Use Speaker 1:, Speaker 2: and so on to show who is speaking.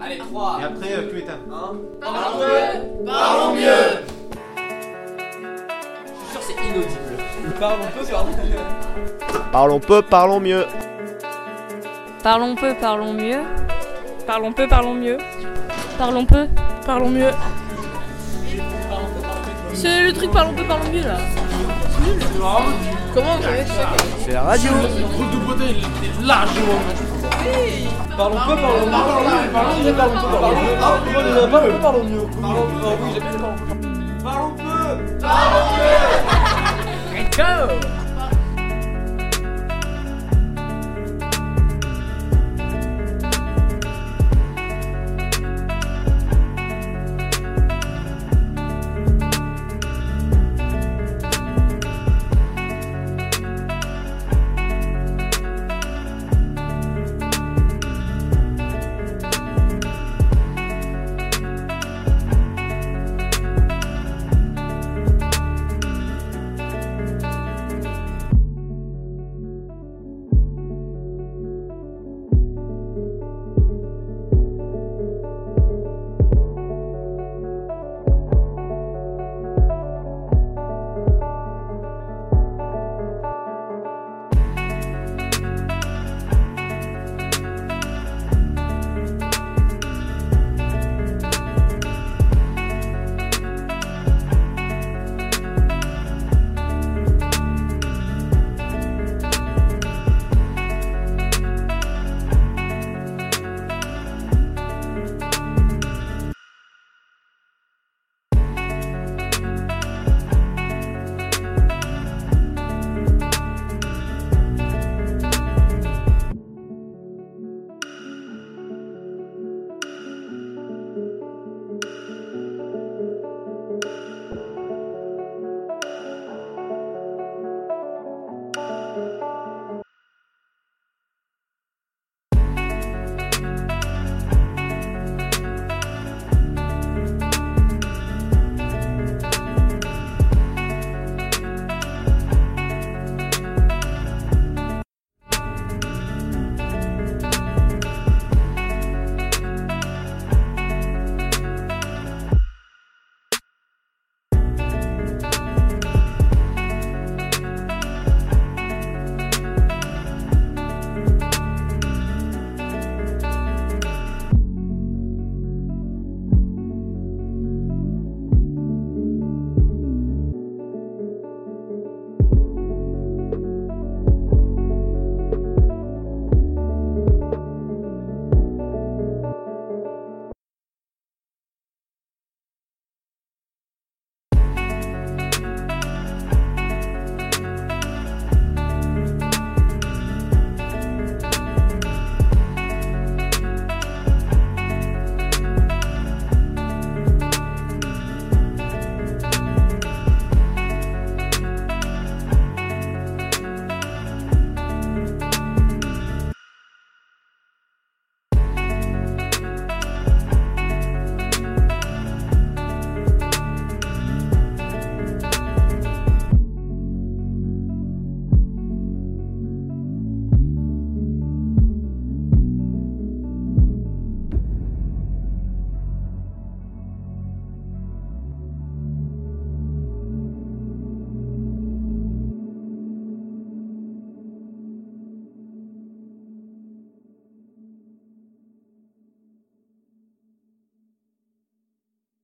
Speaker 1: Allez, 3.
Speaker 2: Et après, euh, plus éteint.
Speaker 1: Parlons peu, parlons mieux. Je suis sûr c'est inaudible.
Speaker 3: Parlons peu, pardon.
Speaker 4: Parlons peu, parlons mieux.
Speaker 5: Parlons peu, parlons mieux.
Speaker 6: Parlons peu, parlons mieux.
Speaker 5: Parlons peu.
Speaker 6: Parlons mieux.
Speaker 5: C'est le truc parlons peu, parlons mieux là.
Speaker 6: Comment on fait?
Speaker 4: C'est la radio.
Speaker 3: Parlons peu, parlons mieux. Parlons mieux, parlons parlons mieux. Parlons parlons mieux. Parlons peu, parlons peu.
Speaker 1: Go